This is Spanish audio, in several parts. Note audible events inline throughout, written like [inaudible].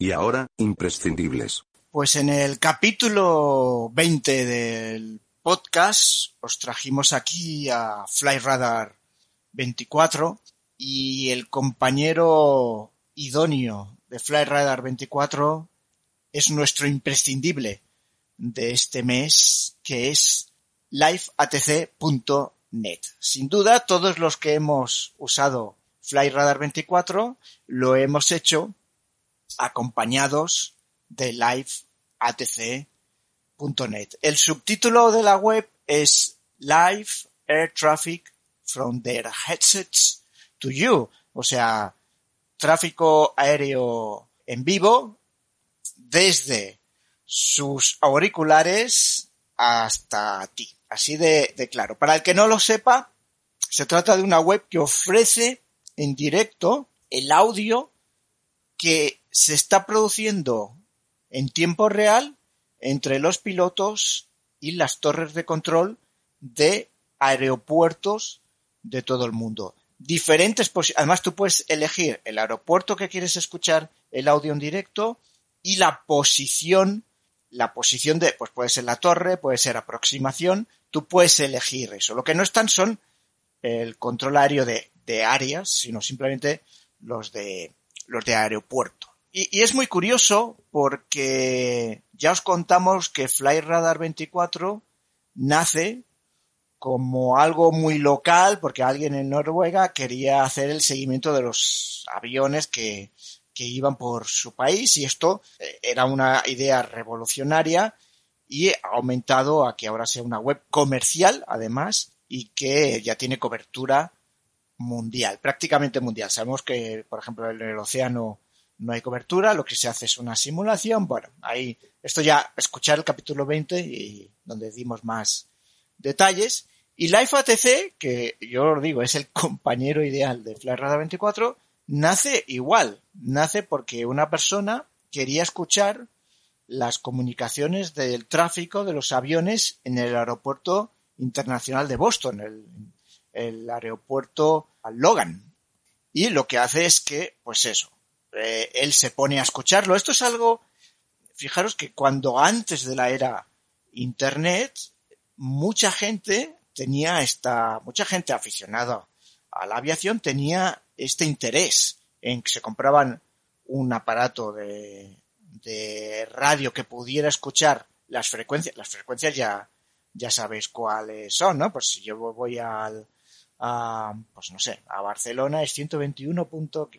Y ahora, imprescindibles. Pues en el capítulo 20 del podcast os trajimos aquí a Flyradar 24 y el compañero idóneo de Flyradar 24 es nuestro imprescindible de este mes que es liveatc.net. Sin duda, todos los que hemos usado Flyradar 24 lo hemos hecho acompañados de liveatc.net. El subtítulo de la web es Live Air Traffic from their headsets to you. O sea, tráfico aéreo en vivo desde sus auriculares hasta ti. Así de, de, claro. Para el que no lo sepa, se trata de una web que ofrece en directo el audio que se está produciendo en tiempo real entre los pilotos y las torres de control de aeropuertos de todo el mundo. Diferentes, además tú puedes elegir el aeropuerto que quieres escuchar el audio en directo y la posición, la posición de, pues puede ser la torre, puede ser aproximación, tú puedes elegir eso. Lo que no están son el control aéreo de, de áreas, sino simplemente los de, los de aeropuerto. Y, es muy curioso porque ya os contamos que FlyRadar 24 nace como algo muy local porque alguien en Noruega quería hacer el seguimiento de los aviones que, que iban por su país y esto era una idea revolucionaria y ha aumentado a que ahora sea una web comercial además y que ya tiene cobertura mundial, prácticamente mundial. Sabemos que, por ejemplo, en el océano no hay cobertura, lo que se hace es una simulación. Bueno, ahí, esto ya, escuchar el capítulo 20 y donde dimos más detalles. Y Life ATC, que yo os digo, es el compañero ideal de FlyRadar 24, nace igual. Nace porque una persona quería escuchar las comunicaciones del tráfico de los aviones en el aeropuerto internacional de Boston, el, el aeropuerto Logan. Y lo que hace es que, pues eso, eh, él se pone a escucharlo. Esto es algo, fijaros que cuando antes de la era Internet, mucha gente tenía esta, mucha gente aficionada a la aviación tenía este interés en que se compraban un aparato de, de radio que pudiera escuchar las frecuencias. Las frecuencias ya, ya sabéis cuáles son, ¿no? Pues si yo voy al, a, pues no sé, a Barcelona es 121.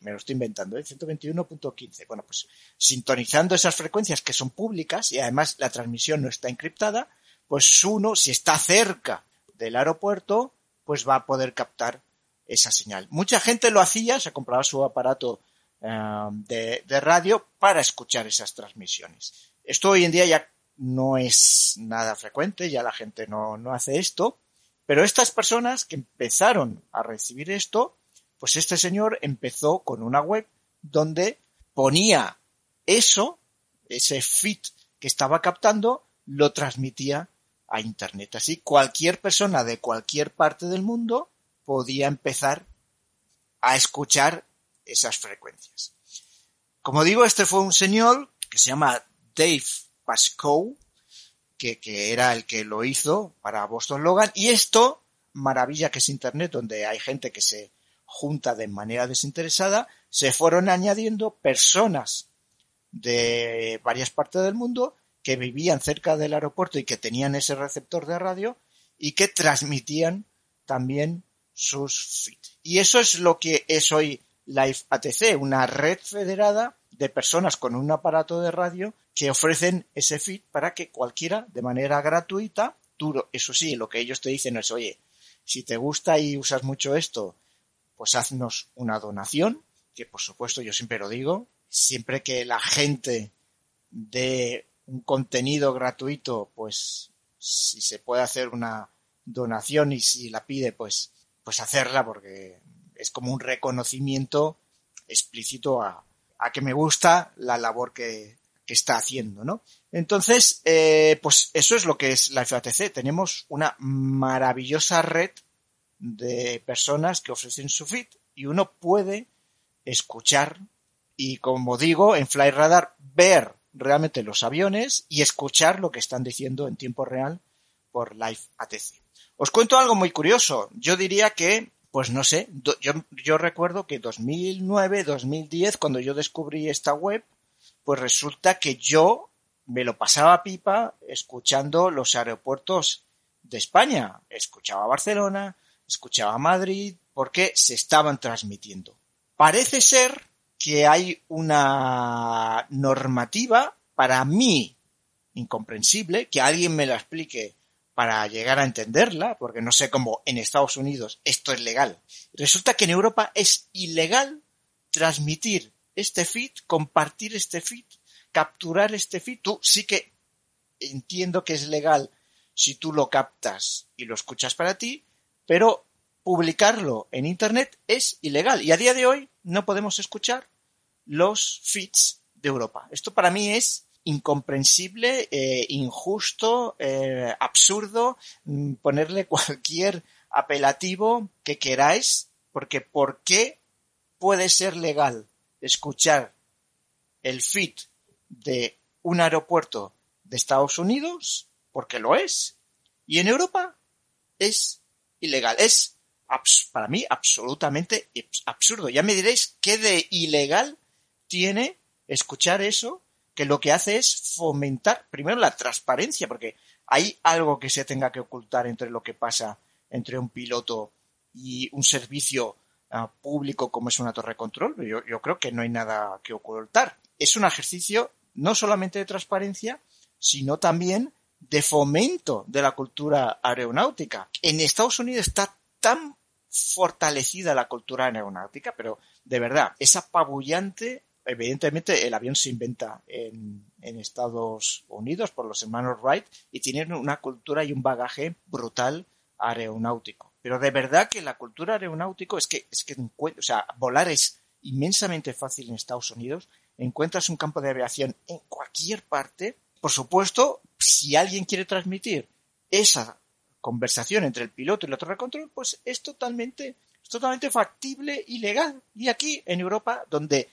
me lo estoy inventando, ¿eh? 121.15. Bueno, pues sintonizando esas frecuencias que son públicas y además la transmisión no está encriptada, pues uno, si está cerca del aeropuerto, pues va a poder captar esa señal. Mucha gente lo hacía, se compraba su aparato uh, de, de radio para escuchar esas transmisiones. Esto hoy en día ya no es nada frecuente, ya la gente no, no hace esto, pero estas personas que empezaron a recibir esto, pues este señor empezó con una web donde ponía eso, ese feed que estaba captando, lo transmitía a Internet. Así cualquier persona de cualquier parte del mundo podía empezar a escuchar esas frecuencias. Como digo, este fue un señor que se llama Dave Pascoe, que, que, era el que lo hizo para Boston Logan. Y esto, maravilla que es Internet, donde hay gente que se junta de manera desinteresada, se fueron añadiendo personas de varias partes del mundo que vivían cerca del aeropuerto y que tenían ese receptor de radio y que transmitían también sus feeds. Y eso es lo que es hoy Live ATC, una red federada de personas con un aparato de radio que ofrecen ese feed para que cualquiera, de manera gratuita, tú, eso sí, lo que ellos te dicen es, oye, si te gusta y usas mucho esto, pues haznos una donación, que por supuesto yo siempre lo digo, siempre que la gente dé un contenido gratuito, pues si se puede hacer una donación y si la pide, pues, pues hacerla porque es como un reconocimiento explícito a, a que me gusta la labor que, está haciendo, ¿no? Entonces, eh, pues eso es lo que es la FATC. Tenemos una maravillosa red de personas que ofrecen su feed y uno puede escuchar y, como digo, en FlyRadar ver realmente los aviones y escuchar lo que están diciendo en tiempo real por Live ATC. Os cuento algo muy curioso. Yo diría que, pues no sé, yo, yo recuerdo que 2009, 2010, cuando yo descubrí esta web, pues resulta que yo me lo pasaba pipa escuchando los aeropuertos de España. Escuchaba Barcelona, escuchaba Madrid, porque se estaban transmitiendo. Parece ser que hay una normativa para mí incomprensible, que alguien me la explique para llegar a entenderla, porque no sé cómo en Estados Unidos esto es legal. Resulta que en Europa es ilegal transmitir este feed, compartir este feed, capturar este feed. Tú sí que entiendo que es legal si tú lo captas y lo escuchas para ti, pero publicarlo en Internet es ilegal. Y a día de hoy no podemos escuchar los feeds de Europa. Esto para mí es incomprensible, eh, injusto, eh, absurdo, mm, ponerle [laughs] cualquier apelativo que queráis, porque ¿por qué puede ser legal escuchar el feed de un aeropuerto de Estados Unidos? Porque lo es. Y en Europa es ilegal. Es para mí absolutamente absurdo. Ya me diréis qué de ilegal tiene escuchar eso, que lo que hace es fomentar primero la transparencia, porque hay algo que se tenga que ocultar entre lo que pasa entre un piloto y un servicio ah, público como es una torre de control. Yo, yo creo que no hay nada que ocultar. Es un ejercicio no solamente de transparencia, sino también de fomento de la cultura aeronáutica. En Estados Unidos está tan fortalecida la cultura aeronáutica, pero de verdad, es apabullante. Evidentemente, el avión se inventa en, Estados Unidos por los hermanos Wright y tienen una cultura y un bagaje brutal aeronáutico. Pero de verdad que la cultura aeronáutico es que, es que, o sea, volar es inmensamente fácil en Estados Unidos. Encuentras un campo de aviación en cualquier parte. Por supuesto, si alguien quiere transmitir esa conversación entre el piloto y torre de control, pues es totalmente, es totalmente factible y legal. Y aquí en Europa, donde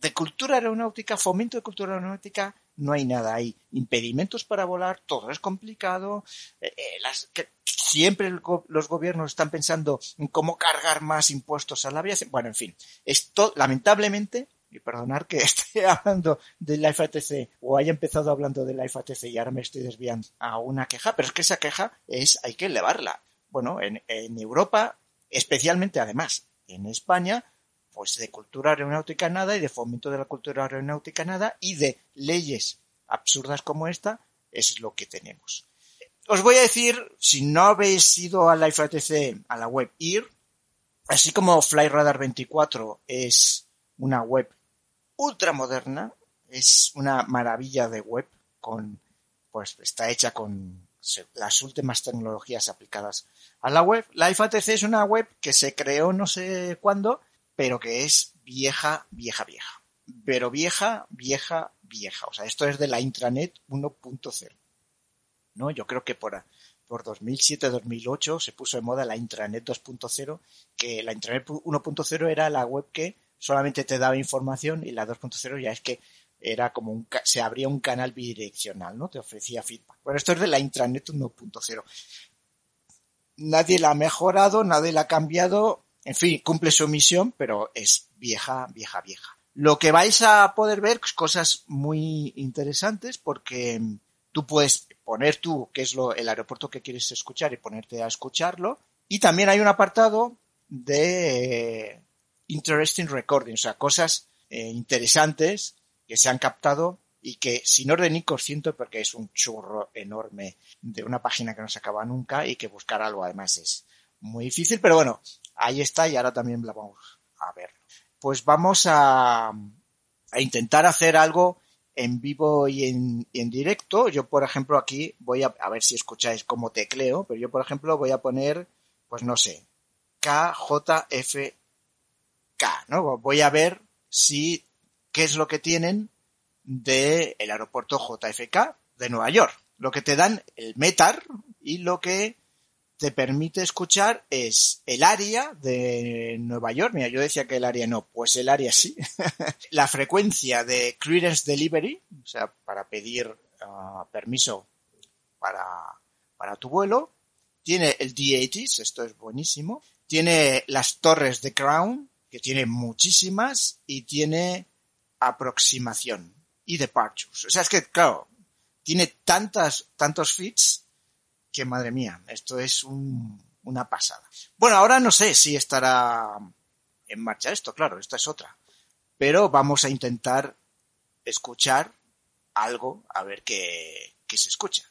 de cultura aeronáutica, fomento de cultura aeronáutica, no hay nada. Hay impedimentos para volar, todo es complicado. Eh, eh, siempre los gobiernos están pensando en cómo cargar más impuestos a la aviación. Bueno, en fin, esto, lamentablemente, y perdonar que [laughs] esté hablando del la FATC o haya empezado hablando del la FATC y ahora me estoy desviando a una queja, pero es que esa queja es, hay que elevarla. Bueno, en, en Europa, especialmente además en España, pues de cultura aeronáutica nada y de fomento de la cultura aeronáutica nada y de leyes absurdas como esta es lo que tenemos. Os voy a decir, si no habéis ido a la FATC, a la web IR, así como FlyRadar 24 es una web ultra moderna, es una maravilla de web con, pues está hecha con las últimas tecnologías aplicadas a la web. La IFATC es una web que se creó no sé cuándo, pero que es vieja, vieja, vieja. Pero vieja, vieja, vieja. O sea, esto es de la intranet 1.0. ¿No? Yo creo que por, por 2007-2008 se puso de moda la intranet 2.0, que la intranet 1.0 era la web que solamente te daba información y la 2.0 ya es que era como un, se abría un canal bidireccional, ¿no? Te ofrecía feedback. Bueno, esto es de la intranet 1.0. Nadie la ha mejorado, nadie la ha cambiado, en fin, cumple su misión, pero es vieja, vieja, vieja. Lo que vais a poder ver es cosas muy interesantes porque tú puedes poner tú qué es lo, el aeropuerto que quieres escuchar y ponerte a escucharlo. Y también hay un apartado de interesting recording, o sea, cosas eh, interesantes que se han captado y que sin orden ni consciente porque es un churro enorme de una página que no se acaba nunca y que buscar algo además es muy difícil, pero bueno, ahí está y ahora también la vamos a ver. Pues vamos a, intentar hacer algo en vivo y en, directo. Yo, por ejemplo, aquí voy a, a ver si escucháis cómo tecleo, pero yo, por ejemplo, voy a poner, pues no sé, KJFK, ¿no? Voy a ver si, qué es lo que tienen del el aeropuerto JFK de Nueva York. Lo que te dan el METAR y lo que te permite escuchar es el área de Nueva York. Mira, yo decía que el área no, pues el área sí. [laughs] la frecuencia de clearance delivery, o sea, para pedir uh, permiso para, para tu vuelo. Tiene el D80s, esto es buenísimo. Tiene las torres de Crown, que tiene muchísimas, y tiene aproximación y departures. O sea, es que, claro, tiene tantas, tantos feeds que madre mía, esto es un, una pasada. Bueno, ahora no sé si estará en marcha esto, claro, esta es otra. Pero vamos a intentar escuchar algo, a ver qué, qué se escucha.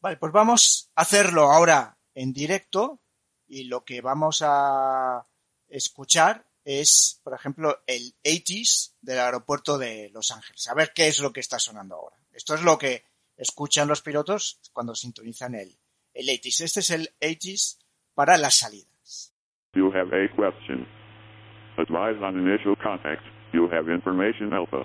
Vale, pues vamos a hacerlo ahora en directo y lo que vamos a escuchar es, por ejemplo, el 80s del aeropuerto de Los Ángeles. A ver qué es lo que está sonando ahora. Esto es lo que escuchan los pilotos cuando sintonizan el, el 80s. Este es el 80s para las salidas. You have a question. Advise on initial contact. You have information alpha.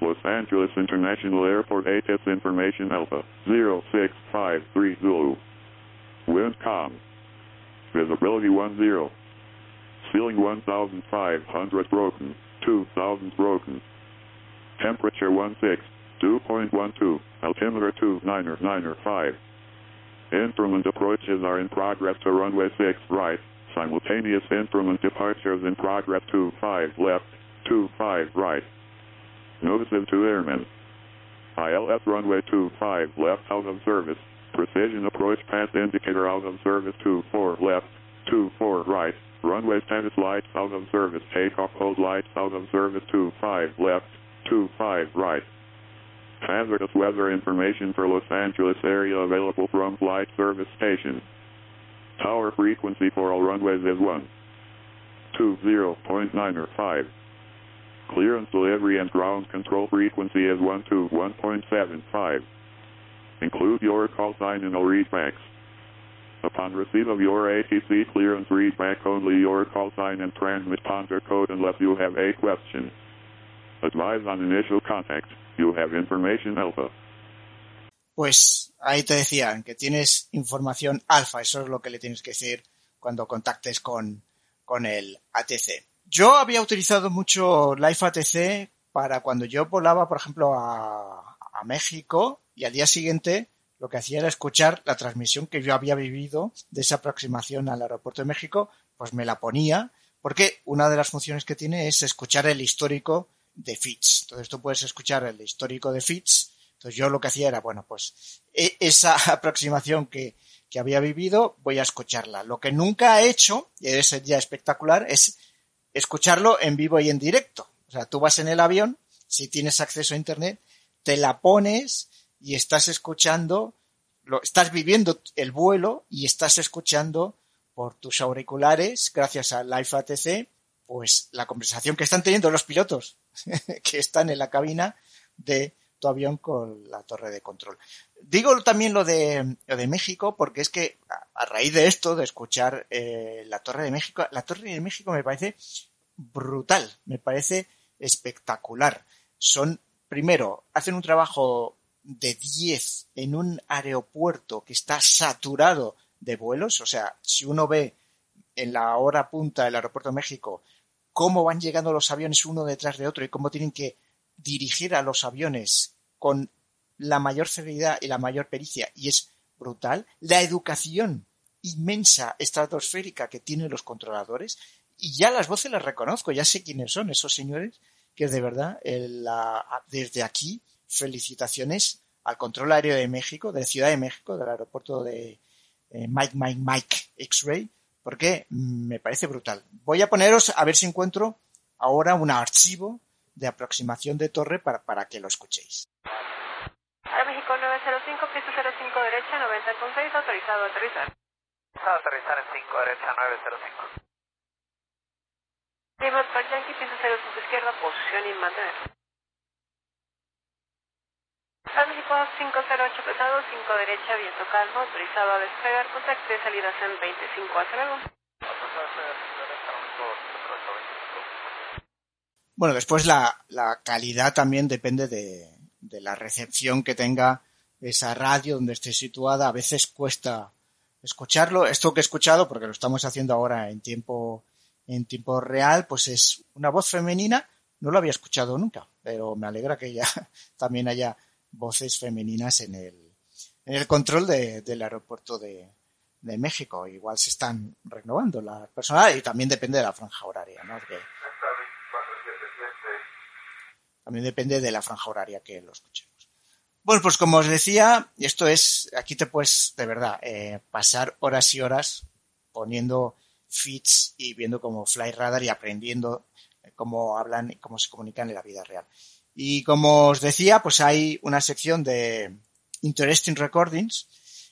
Los Angeles International Airport ATIS information alpha 0653 Zulu. Wind calm. Visibility 10. Ceiling 1500 broken. 2000 broken. Temperature 16. 2.12, altimeter 2995. Instrument approaches are in progress to runway 6 right, simultaneous instrument departures in progress 25 left, 25 right. Notices to airmen. ILS runway 25 left out of service, precision approach path indicator out of service 24 left, 24 right, runway status lights out of service, takeoff hold lights out of service 25 left, 25 right. Hazardous weather information for Los Angeles area available from flight service station. Tower frequency for all runways is 1. 20.9 or 5. Clearance delivery and ground control frequency is 1 to 1.75. Include your call sign in all readbacks. Upon receipt of your ATC clearance readback only your call sign and transmit ponder code unless you have a question. Advise on initial contact. You have information alpha. Pues ahí te decían que tienes información alfa, eso es lo que le tienes que decir cuando contactes con, con el ATC. Yo había utilizado mucho Live ATC para cuando yo volaba, por ejemplo, a, a México y al día siguiente lo que hacía era escuchar la transmisión que yo había vivido de esa aproximación al aeropuerto de México, pues me la ponía, porque una de las funciones que tiene es escuchar el histórico de feeds. Entonces tú puedes escuchar el histórico de feeds. Entonces yo lo que hacía era, bueno, pues e esa [laughs] aproximación que, que había vivido, voy a escucharla. Lo que nunca he hecho, y es ya espectacular, es escucharlo en vivo y en directo. O sea, tú vas en el avión, si tienes acceso a internet, te la pones y estás escuchando, lo, estás viviendo el vuelo y estás escuchando por tus auriculares, gracias a Live pues la conversación que están teniendo los pilotos [laughs] que están en la cabina de tu avión con la torre de control. Digo también lo de, lo de México porque es que a, raíz de esto, de escuchar eh, la torre de México, la torre de México me parece brutal, me parece espectacular. Son, primero, hacen un trabajo de 10 en un aeropuerto que está saturado de vuelos, o sea, si uno ve en la hora punta del aeropuerto de México cómo van llegando los aviones uno detrás de otro y cómo tienen que dirigir a los aviones con la mayor celeridad y la mayor pericia, y es brutal. La educación inmensa estratosférica que tienen los controladores, y ya las voces las reconozco, ya sé quiénes son esos señores, que de verdad, desde aquí, felicitaciones al control aéreo de México, de Ciudad de México, del aeropuerto de eh, Mike Mike Mike X-Ray, porque me parece brutal. Voy a poneros a ver si encuentro ahora un archivo de aproximación de torre para, para que lo escuchéis. Ahora México 905, piso 05 derecha, 90 con 6, autorizado a aterrizar. Autorizado a aterrizar en 5 derecha, 905. Lima Park Yankee, piso 05 izquierda, posición y mantener. México 508 pesado, 5 derecha, viento calmo, autorizado a despegar, contacto de salidas en 25, hasta luego. Bueno, después la, la calidad también depende de, de la recepción que tenga esa radio donde esté situada. A veces cuesta escucharlo. Esto que he escuchado, porque lo estamos haciendo ahora en tiempo, en tiempo real, pues es una voz femenina. No lo había escuchado nunca, pero me alegra que ya [laughs] también haya voces femeninas en el, en el control de- del aeropuerto de, de México. Igual se están renovando la personal y también depende de la franja horaria, ¿no? También depende de la franja horaria que lo escuchemos. Bueno, pues como os decía, esto es, aquí te puedes, de verdad, eh, pasar horas y horas poniendo feeds y viendo cómo Fly Radar y aprendiendo eh, cómo hablan y cómo se comunican en la vida real. Y como os decía, pues hay una sección de Interesting Recordings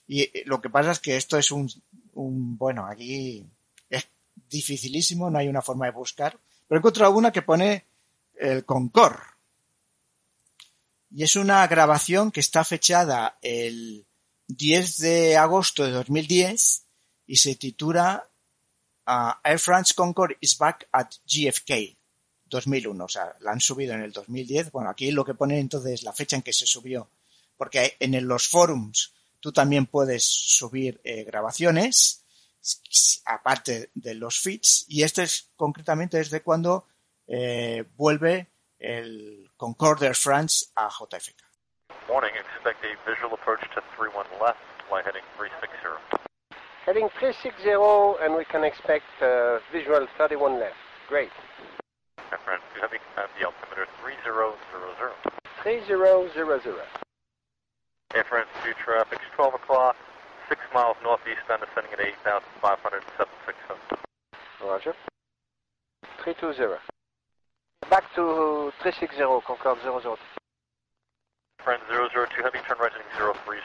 y lo que pasa es que esto es un, un bueno, aquí es dificilísimo, no hay una forma de buscar, pero he encontrado una que pone el Concord. Y es una grabación que está fechada el 10 de agosto de 2010 y se titula ah, Air France Concorde is back at GFK 2001. O sea, la han subido en el 2010. Bueno, aquí lo que pone entonces es la fecha en que se subió. Porque en los forums tú también puedes subir eh, grabaciones aparte de los feeds y este es concretamente es de cuando eh, vuelve el Concorde Air France a JFK. Morning, expect a visual approach to 31 left, fly heading 360. Heading 360, and we can expect uh, visual 31 left. Great. My friend, you have at the altimeter 3000. 3000. Air France 2 traffic, 12 o'clock, 6 miles northeastbound, descending at 8,576 Roger. 320. Back to 360, Concorde 002. Friend 002 Heavy, turn right heading 030.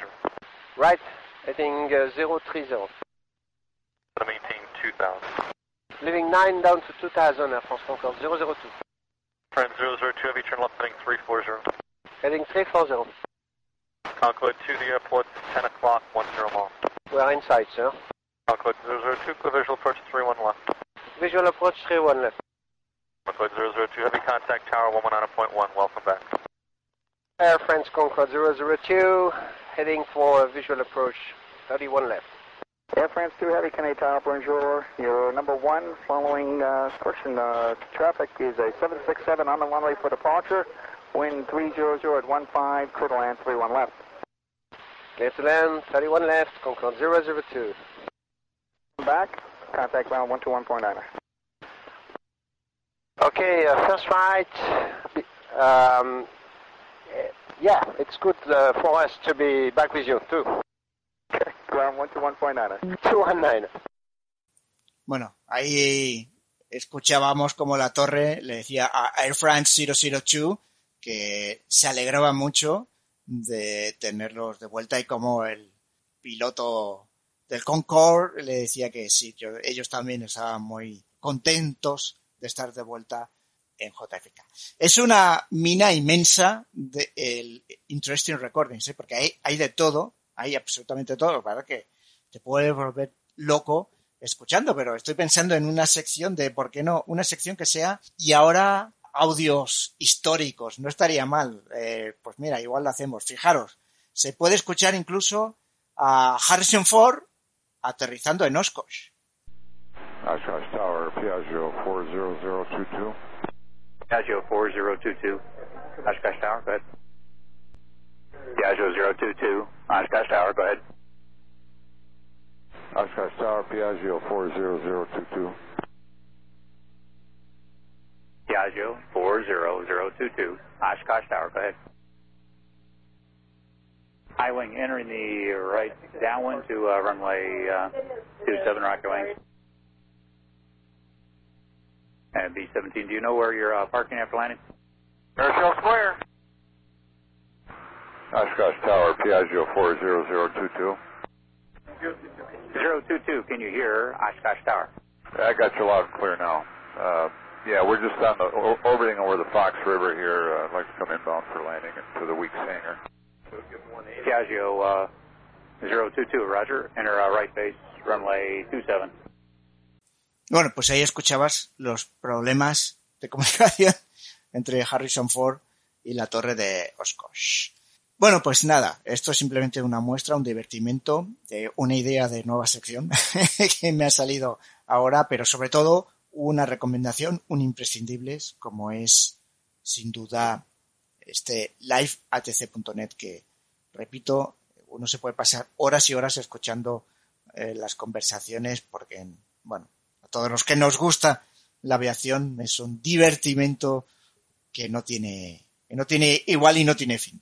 Right, heading uh, 030. Gonna maintain 2000. Leaving 9 down to 2000, Air France Concorde 002. Friend 002 Heavy, turn left heading 340. Heading 340. Concorde to the airport, 10 o'clock, 10 miles. We are inside, sir. Concorde 002, clear visual approach 31 left. Visual approach 31 left. Concorde 002 Heavy, contact tower 119.1, welcome back. Air France Concorde 002, heading for visual approach 31 left. Air France 2 Heavy, Canadian Tower, bonjour. Your number one following uh, correction uh, traffic is a 767 on the runway for departure. Wind 300 at 15, clear to land 31 left. Clear to land, 31 left, Concorde 002. Back, contact ground 121.9. Okay, uh, first right. Um, yeah, it's good uh, for us to be back with you too. Bueno, ahí escuchábamos como la torre le decía a Air France 002 que se alegraba mucho de tenerlos de vuelta y como el piloto del Concorde le decía que sí, ellos también estaban muy contentos de estar de vuelta en JFK. Es una mina inmensa de el Interesting Recordings, ¿eh? porque hay de todo, hay absolutamente todo, para que te puede volver loco escuchando, pero estoy pensando en una sección de, ¿por qué no? Una sección que sea, y ahora audios históricos, no estaría mal. Eh, pues mira, igual lo hacemos. Fijaros, se puede escuchar incluso a Harrison Ford aterrizando en Oshkosh. Oshkosh Tower, Piaggio 40022. Piaggio 4022, Oshkosh Tower, go ahead. Piaggio 022, Oshkosh Tower, go ahead. Oshkosh Tower, Piaggio 40022. Piaggio 40022, Oshkosh Tower, go ahead. High wing entering the right downwind to uh, runway uh, 27 Rocket Wing. And B-17, do you know where you're uh, parking after landing? Airfield Square. Oshkosh Tower, Piaggio 40022. 022, can you hear Oshkosh Tower? I got you loud and clear now. Uh, Yeah, we're just on the orbiting over the Fox River here. Uh, I'd like to come inbound for landing to the Weeks hangar. Piaggio uh, 022, Roger. Enter uh, right base, runway 27. Bueno, pues ahí escuchabas los problemas de comunicación [laughs] entre Harrison Ford y la torre de Oshkosh. Bueno, pues nada, esto es simplemente una muestra, un divertimento, de una idea de nueva sección [laughs] que me ha salido ahora, pero sobre todo una recomendación, un imprescindible, como es sin duda este liveatc.net que, repito, uno se puede pasar horas y horas escuchando eh, las conversaciones porque, bueno, a todos los que nos gusta la aviación es un divertimento que no tiene, que no tiene igual y no tiene fin.